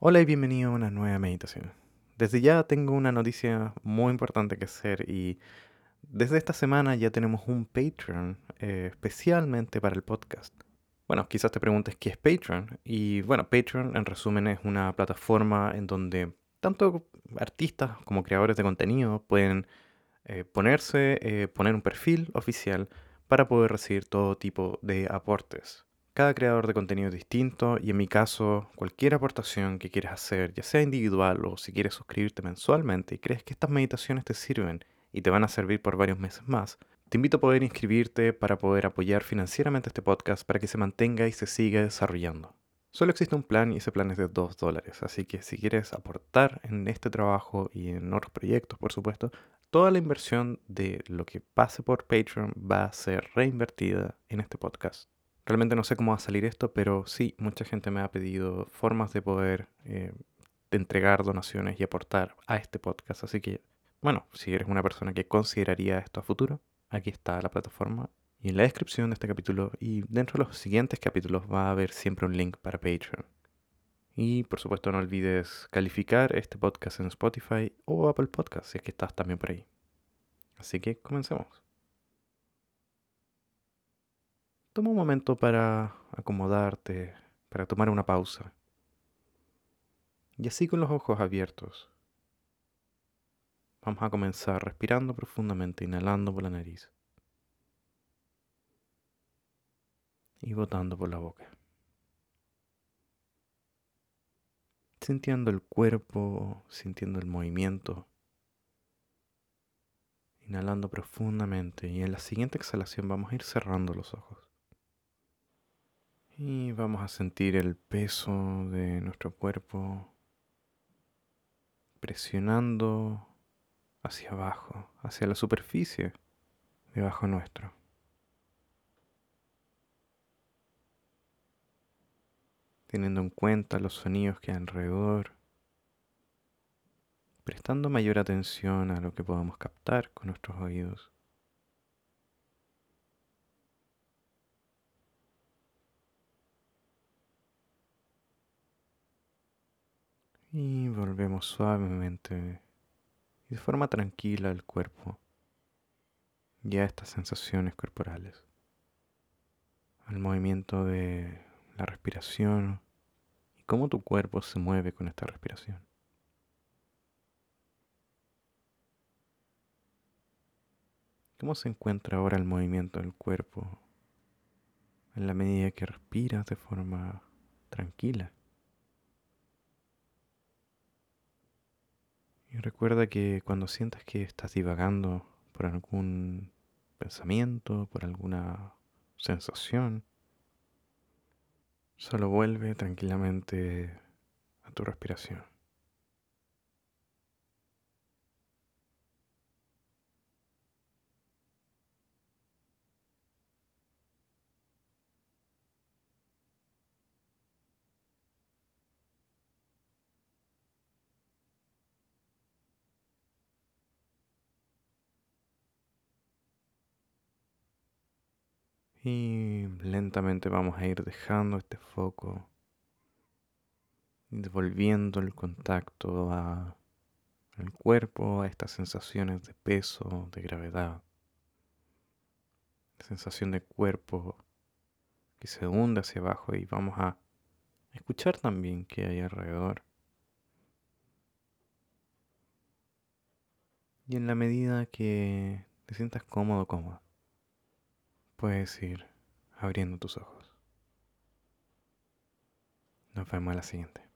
Hola y bienvenido a una nueva meditación. Desde ya tengo una noticia muy importante que hacer y desde esta semana ya tenemos un Patreon eh, especialmente para el podcast. Bueno, quizás te preguntes qué es Patreon y bueno, Patreon en resumen es una plataforma en donde tanto artistas como creadores de contenido pueden eh, ponerse, eh, poner un perfil oficial para poder recibir todo tipo de aportes. Cada creador de contenido es distinto y en mi caso, cualquier aportación que quieras hacer, ya sea individual o si quieres suscribirte mensualmente y crees que estas meditaciones te sirven y te van a servir por varios meses más, te invito a poder inscribirte para poder apoyar financieramente este podcast para que se mantenga y se siga desarrollando. Solo existe un plan y ese plan es de 2 dólares, así que si quieres aportar en este trabajo y en otros proyectos, por supuesto, toda la inversión de lo que pase por Patreon va a ser reinvertida en este podcast. Realmente no sé cómo va a salir esto, pero sí, mucha gente me ha pedido formas de poder eh, entregar donaciones y aportar a este podcast. Así que, bueno, si eres una persona que consideraría esto a futuro, aquí está la plataforma. Y en la descripción de este capítulo y dentro de los siguientes capítulos va a haber siempre un link para Patreon. Y por supuesto no olvides calificar este podcast en Spotify o Apple Podcast si es que estás también por ahí. Así que comencemos. Toma un momento para acomodarte, para tomar una pausa. Y así con los ojos abiertos, vamos a comenzar respirando profundamente, inhalando por la nariz y botando por la boca. Sintiendo el cuerpo, sintiendo el movimiento. Inhalando profundamente y en la siguiente exhalación vamos a ir cerrando los ojos. Y vamos a sentir el peso de nuestro cuerpo presionando hacia abajo, hacia la superficie debajo nuestro. Teniendo en cuenta los sonidos que hay alrededor, prestando mayor atención a lo que podamos captar con nuestros oídos. Y volvemos suavemente. Y de forma tranquila al cuerpo. Y a estas sensaciones corporales, al movimiento de la respiración. Y cómo tu cuerpo se mueve con esta respiración. ¿Cómo se encuentra ahora el movimiento del cuerpo en la medida que respiras de forma tranquila? Y recuerda que cuando sientas que estás divagando por algún pensamiento, por alguna sensación, solo vuelve tranquilamente a tu respiración. Y lentamente vamos a ir dejando este foco, devolviendo el contacto al cuerpo, a estas sensaciones de peso, de gravedad, sensación de cuerpo que se hunde hacia abajo y vamos a escuchar también qué hay alrededor. Y en la medida que te sientas cómodo, cómodo, puedes ir abriendo tus ojos. Nos vemos a la siguiente.